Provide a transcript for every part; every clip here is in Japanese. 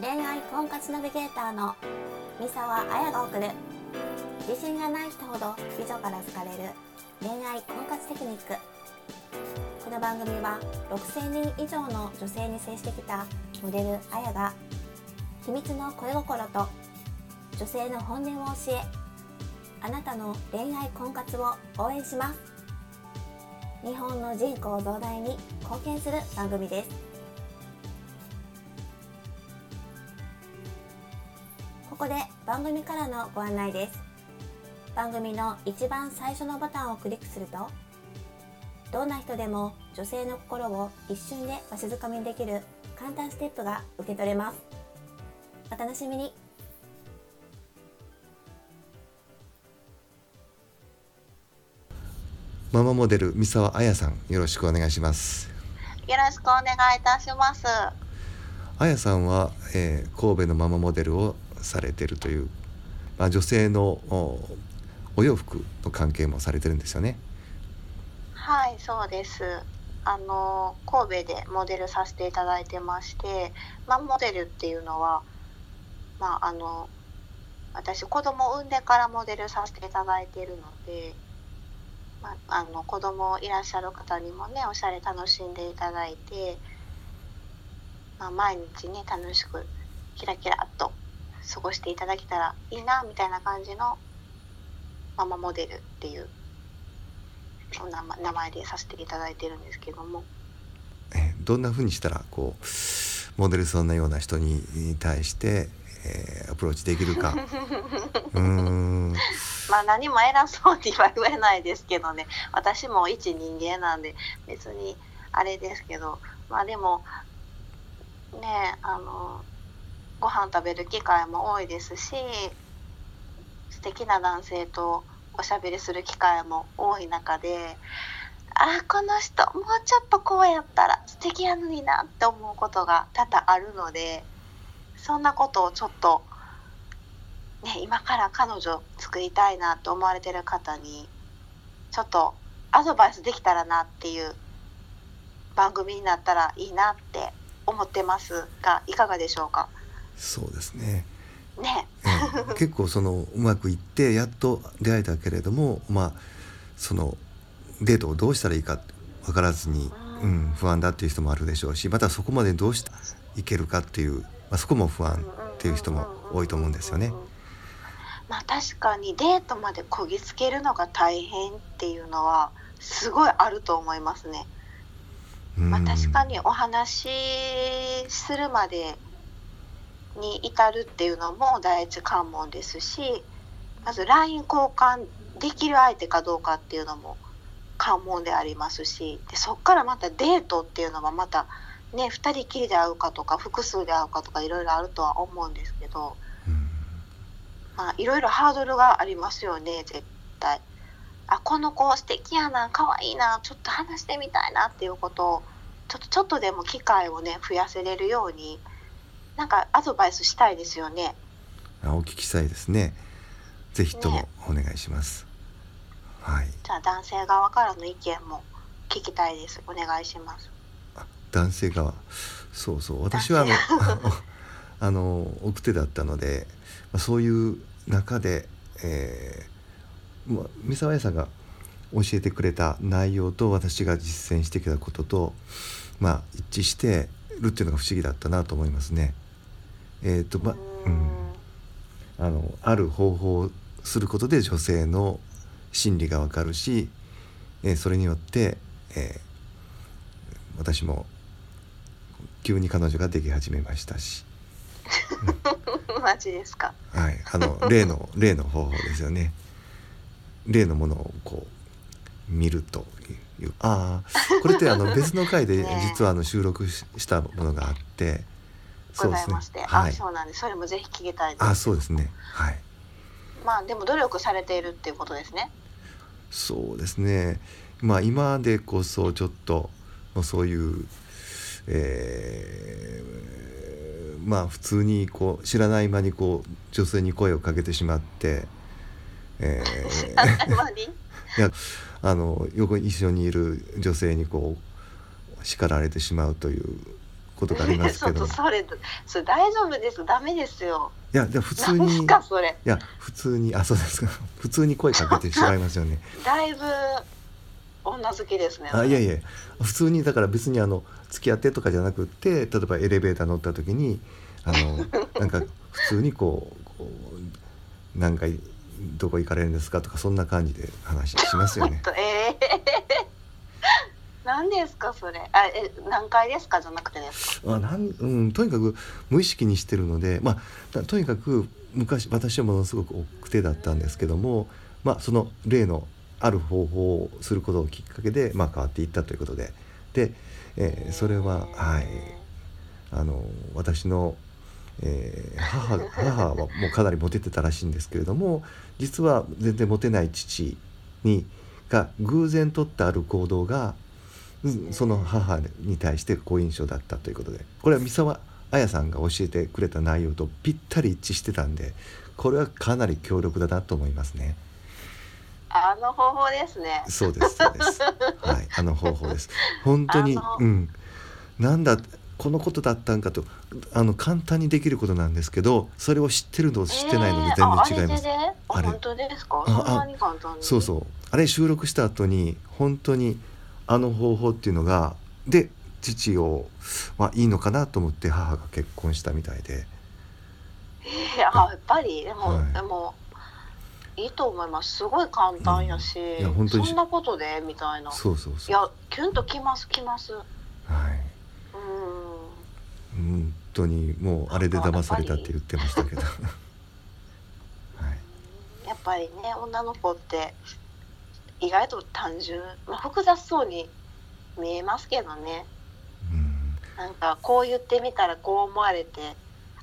恋愛婚活ナビゲーターの三沢彩が送る。自信がない人ほど美女から好かれる恋愛婚活テクニック。この番組は6000人以上の女性に接してきたモデル彩が秘密の恋心と女性の本音を教えあなたの恋愛婚活を応援します。日本の人口増大に貢献する番組です。ここで番組からのご案内です。番組の一番最初のボタンをクリックするとどんな人でも女性の心を一瞬でわしづかみにできる簡単ステップが受け取れます。お楽しみに。ママモデル三沢彩さんよろしくお願いします。よろしくお願いいたします。彩さんは、えー神戸のママモデルをされてるという、まあ、女性のおお洋服の関係もされてるんですよねはい、そうです。あの神戸でモデルさせていただいてまして、まあ、モデルっていうのは、まああの私子供を産んでからモデルさせていただいているので、まあ、あの子供いらっしゃる方にもねおしゃれ楽しんでいただいて、まあ、毎日ね楽しくキラキラっと過ごしていただけたらいいなみたいな感じのママモデルっていうお名前でさせていただいてるんですけども。えーどんな風にしたらこうモデルそんなような人に対して、えーアプローチできるか。うーん。まあ何も偉そうには言えないですけどね。私も一人間なんで別にあれですけど。まあでもねあのご飯食べる機会も多いですし素敵な男性とおしゃべりする機会も多い中であーこの人もうちょっとこうやったら素敵やのになって思うことが多々あるのでそんなことをちょっとね、今から彼女作りたいなと思われてる方にちょっとアドバイスできたらなっていう番組になったらいいなって思ってますがいかがでしょうか？そうですね、ね。えー結構そのうまくいってやっと出会えたけれどもまあそのデートをどうしたらいいか分からずに、うん、不安だっていう人もあるでしょうしまたそこまでどうしていけるかっていう、まあ、そこも不安っていう人も多いと思うんですよね。まあ確かにデートまでこぎつけるのが大変っていうのはすごいあると思いますね。うん。まあ、確かにお話しするまでに至るっていうのも第一関門ですしまず LINE 交換できる相手かどうかっていうのも関門でありますしでそっからまたデートっていうのはまたね2人きりで会うかとか複数で会うかとかいろいろあるとは思うんですけど、うんまあ、いろいろハードルがありますよね絶対。あこの子素敵やな可愛いなちょっと話してみたいなっていうことをちょっとちょっとでも機会をね増やせれるようになんかアドバイスしたいですよね。あお聞きしたいですね。ぜひともねお願いします。はい。じゃあ男性側からの意見も聞きたいです。お願いします。あ男性側そうそう私はあの あの奥手だったので、まあ、そういう中で、えーまあ、三沢屋さんが教えてくれた内容と私が実践してきたことと、まあ、一致してるっていうのが不思議だったなと思いますね。えーとまうん、あのある方法をすることで女性の心理がわかるし、えーそれによって、えー私も急に彼女ができ始めましたし、マジですか。はい、あの 例の例の方法ですよね。例のものをこう見るという。ああこれってあの 別の回でね実はあの収録ししたものがあってございまして、あはい。そうなんです。それもぜひ聞きたいです。あそうですね。はい。まあでも努力されているっていうことですね。そうですね。まあ今でこそちょっとそういう、えーまあ普通にこう知らない間にこう女性に声をかけてしまって、えー いやあの横に一緒にいる女性にこう叱られてしまうというこことがありますけどそれそれ大丈夫です。ダメですよ。やでも普通にいかそれ。や普通にあそうですか。普通に声かけてしまいますよね。だいぶ女好きですねあいやいや。普通にだから別にあの付き合ってとかじゃなくって例えばエレベーター乗った時にあの なんか普通にこうこう何回どこ行かれるんですかとかそんな感じで話しますよね。ちょっとええ何ですかそれ？あえ何回ですか？じゃなくてですか？あなん、うん、とにかく無意識にしてるので、まあ、とにかく昔私はものすごく奥手だったんですけども、まあ、その例のある方法をすることをきっかけで、まあ、変わっていったということで。で、えーそれは、はい、あの私の、えー母 母はもうかなりモテてたらしいんですけれども実は全然モテない父にが偶然取ったある行動がうんその母に対して好印象だったということでこれは三沢彩さんが教えてくれた内容とぴったり一致してたんでこれはかなり強力だなと思いますね。あの方法ですねそうですそうです。はい、あの方法です。本当にうん、なんだこのことだったんかとあの簡単にできることなんですけど、それを知ってるのと知ってないので全然違います。えーああ本当ですかあそんなに簡単にそうそう。あれ収録した後に本当にあの方法っていうのがで父をまあいいのかなと思って母が結婚したみたいで、えーあやっぱり？でも、はい。でもいいと思います。すごい簡単やし、うん。いや本当にそんなことで？みたいな。そうそうそう。いやキュンときますきます。うはい。ん。本当にもうあれで騙されたって言ってましたけど。はい。やっぱりね女の子って意外と単純、まあ、複雑そうに見えますけどね。うん。なんかこう言ってみたらこう思われて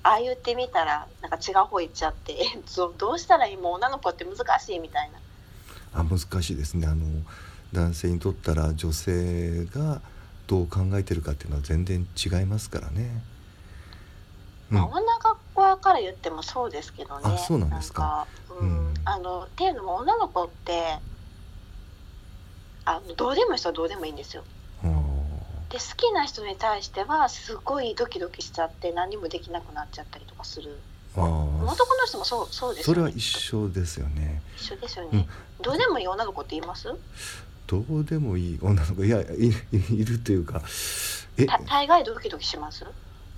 ああ言ってみたらなんか違う方行っちゃってえ どどうしたらいいもう女の子って難しいみたいな。あ難しいですね。あの男性にとったら女性がどう考えてるかっていうのは全然違いますからね。うん。まあ、女学校から言ってもそうですけどね。あそうなんですか。かうん。うん。あのっていうのも女の子ってあのどうでもいい人はどうでもいいんですよ。で好きな人に対してはすごいドキドキしちゃって何もできなくなっちゃったりとかする。男の人もそうそうですそれは一緒ですよね。一緒ですよね、どうでもいい女の子って言います？どうでもいい女の子。いやいいいるというか。え。た大概ドキドキします？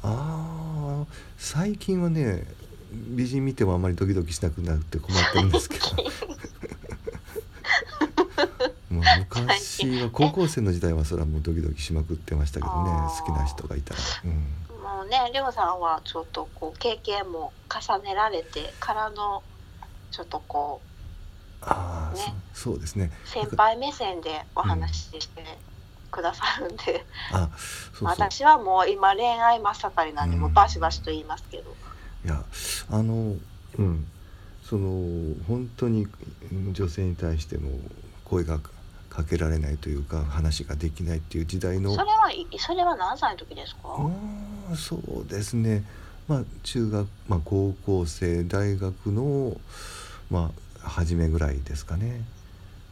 あー。最近はね美人見てもあまりドキドキしなくなって困ってるんですけど まあ昔は高校生の時代はそれはもうドキドキしまくってましたけどね好きな人がいたら、うん、もうねりょうさんはちょっとこう経験も重ねられてからのちょっとこああ、ね。そそうですね。う先輩目線でお話ししてくださるんで、あそうそう。私はもう今恋愛真っ盛りなんで、うん。もうバシバシと言いますけど。いやあのうん。その本当にうん女性に対しても声がかけられないというか話ができないっていう時代のそれはいそれは何歳の時ですか、そうですね。まあ中学、まあ、高校生大学のまあ初めぐらいですかね。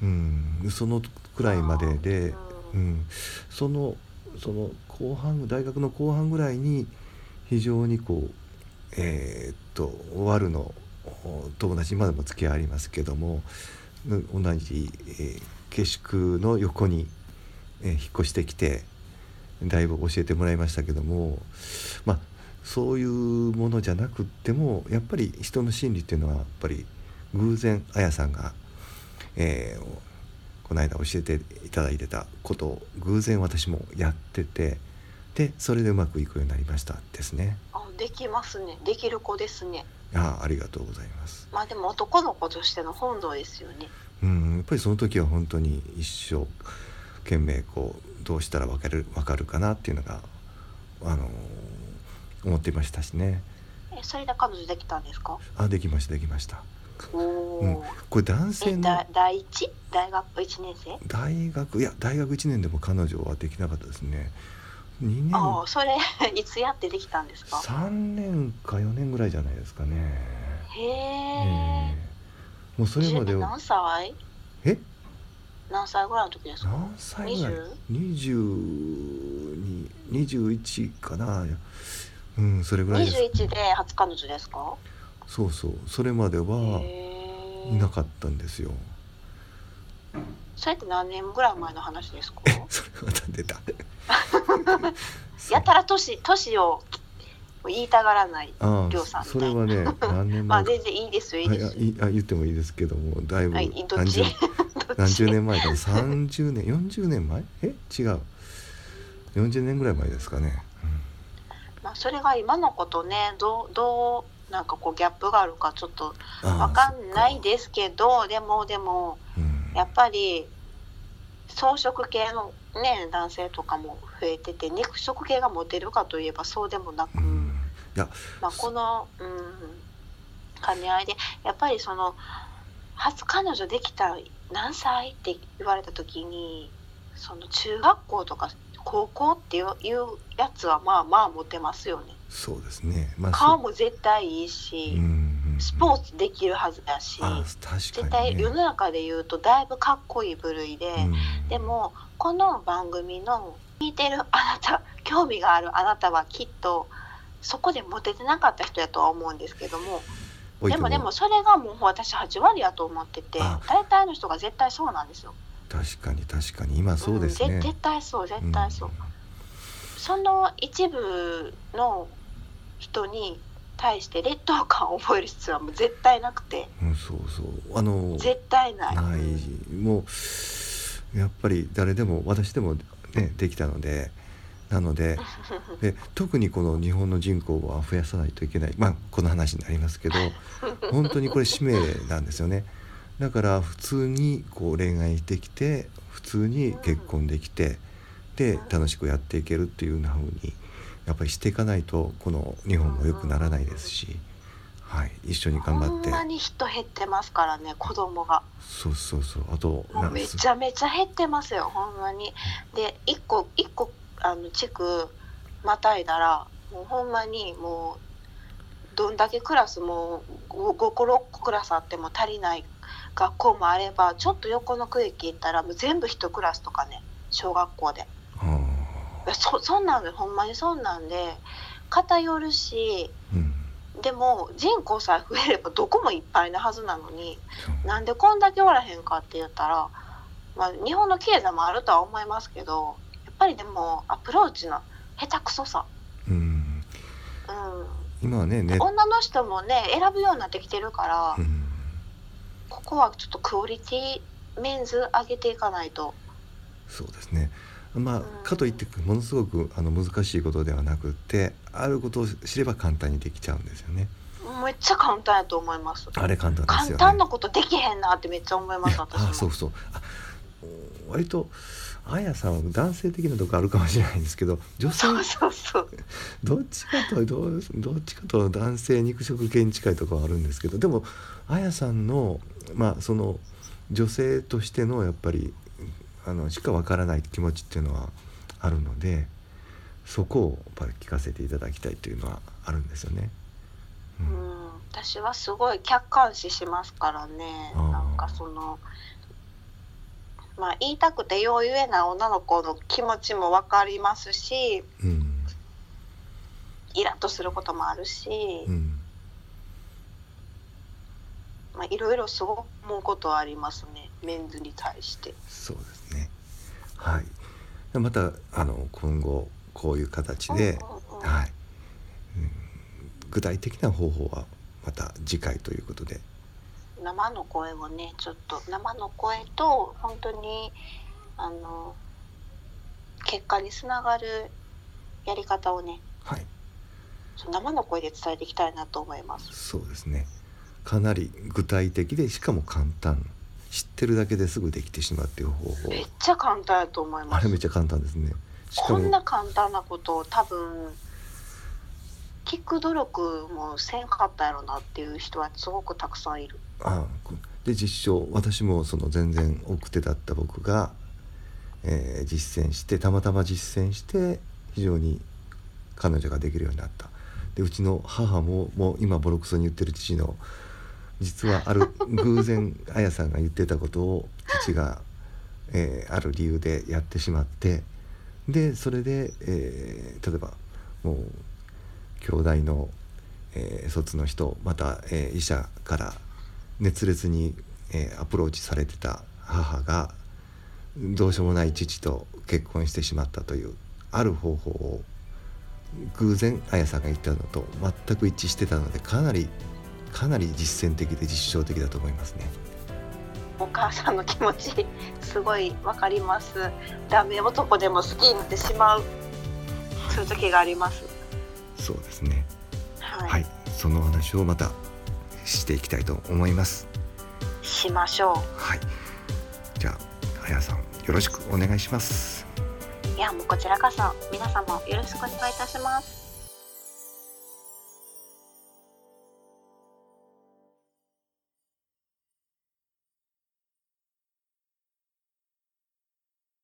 うん。そのくらいまでで、ううん。ん、そのその後半大学の後半ぐらいに非常にこうえーっとワルのお友達今でも付き合いありますけどもぬ同じ、えー下宿の横に、え引っ越してきてだいぶ教えてもらいましたけどもまあそういうものじゃなくってもやっぱり人の心理っていうのはやっぱり偶然あやさんが、えーこの間教えていただいてたことを偶然私もやっててでそれでうまくいくようになりましたですね。あできますねできる子ですねあありがとうございます。まあでも男の子としての本能ですよねうん、やっぱりその時は本当に一生懸命こうどうしたら分かる分かるかなっていうのがあの思っていましたしね。えそれで彼女できたんですか？あできましたできました。おお、うんこれ男性の第一？大学一年生？大学いや大学1年でも彼女はできなかったですね。2年。ああそれ いつやってできたんですか？3年か4年ぐらいじゃないですかね。へえええもうそれまでは。何歳？え？何歳ぐらいの時ですか？何歳ぐらい？20 22 21かな。うんそれぐらいです。21で初彼女ですか？そうそう。それまではへいなーかったんですよそれって何年ぐらい前の話ですか？それまた出たやたら年年を言いたがらないありょうさんそれはね何年 まあ全然いいですよいいです。いあ言ってもいいですけどもだいぶ何十 何十年前かな30年40年前？え？違う。40年ぐらい前ですかね、まあそれが今のことねどうどうなんかこうギャップがあるかちょっとわかんないですけどでもでもうんやっぱり草食系のね男性とかも増えてて肉食系がモテるかといえばそうでもなく、うん。まあ、この、うん、兼ね合いでやっぱりその初彼女できた何歳って言われた時にその中学校とか高校っていうやつはまあまあモテますよね。そうですね。まあ顔も絶対いいし、うんスポーツできるはずだしあ確絶対世の中で言うとだいぶかっこいい部類で、うん。でもこの番組の聞いてるあなた興味があるあなたはきっとそこでモテてなかった人やとは思うんですけどもでもでもそれがもう私8割やと思っててあ。大体の人が絶対そうなんですよ。確かに確かに。今そうですね、んぜ絶対そう絶対そう。その一部の人に対して劣等感を覚える必要はもう絶対なくて。うん、うんそうそう。あの絶対ない。ないうんもうやっぱり誰でも私でもねできたのでなので で特にこの日本の人口は増やさないといけない。まあこの話になりますけど 本当にこれ使命なんですよね。だから普通にこう恋愛できて普通に結婚できてで楽しくやっていけるっていうような風にやっぱりしていかないとこの日本も良くならないですし、はい、一緒に頑張ってほんまに人減ってますからね子供が。そうそうそうあとめちゃめちゃ減ってますよほんまに。で一個一個あの地区またいだらもうほんまにもうどんだけクラスも5個6個クラスあっても足りない学校もあればちょっと横の区域行ったらもう全部一クラスとかね小学校で。そそんなんでほんまにそんなんで偏るしーうん。でも人口さえ増えればどこもいっぱいなはずなのになんでこんだけおらへんかって言ったら、まあ、日本の経済もあるとは思いますけどやっぱりでもアプローチの下手くそさ、うん。うん、今ね、女の人もね選ぶようになってきてるから、うん、ここはちょっとクオリティメンズ上げていかないとそうですね。まあうんかといってものすごくあの難しいことではなくってあることを知れば簡単にできちゃうんですよね。めっちゃ簡単やと思います。あれ簡単ですよね。簡単なことできへんなってめっちゃ思います私も。あそうそう。あ割とあやさんは男性的なとこあるかもしれないんですけど女性そうそうそう。どっちかとどうどっちかと男性肉食系に近いところはあるんですけどでもあやさんのまあその女性としてのやっぱりあのしかわからない気持ちっていうのはあるのでそこをやっぱり聞かせていただきたいというのはあるんですよね。ううんん、私はすごい客観視しますからねなんかそのまあ言いたくてよう言えない女の子の気持ちも分かりますしうんイラッとすることもあるし、うんまあいろいろすごく思うことはありますねメンズに対して。そうですね。はい。でまたあの今後こういう形で、はい、うん。具体的な方法はまた次回ということで、生の声をねちょっと生の声と本当にあの結果につながるやり方をねはい、生の声で伝えていきたいなと思います。そうですね。かなり具体的でしかも簡単。知ってるだけですぐできてしまうっていう方法。めっちゃ簡単やと思います。あれめっちゃ簡単ですね。こんな簡単なことを多分聞く努力もせんかったやろなっていう人はすごくたくさんいる。あこで実証私もその全然奥手だった僕が、えー実践してたまたま実践して非常に彼女ができるようになったでうちの母ももう今ボロクソに言ってる父の実はある偶然綾さんが言ってたことを父が、えーある理由でやってしまってでそれで、えー例えばもう兄弟の、えー卒の人また、え医者から熱烈に、えアプローチされてた母がどうしようもない父と結婚してしまったというある方法を偶然綾さんが言ったのと全く一致してたのでかなりかなり実践的で実証的だと思いますね。お母さんの気持ちすごいわかりますダメ男でも好きになってしまうそういう時がありますそうですね。はい、はい、その話をまたしていきたいと思います。しましょはい。じゃあ、あやさん、よろしくお願いします。ういやもうこちらこそ皆様よろしくお願いいたします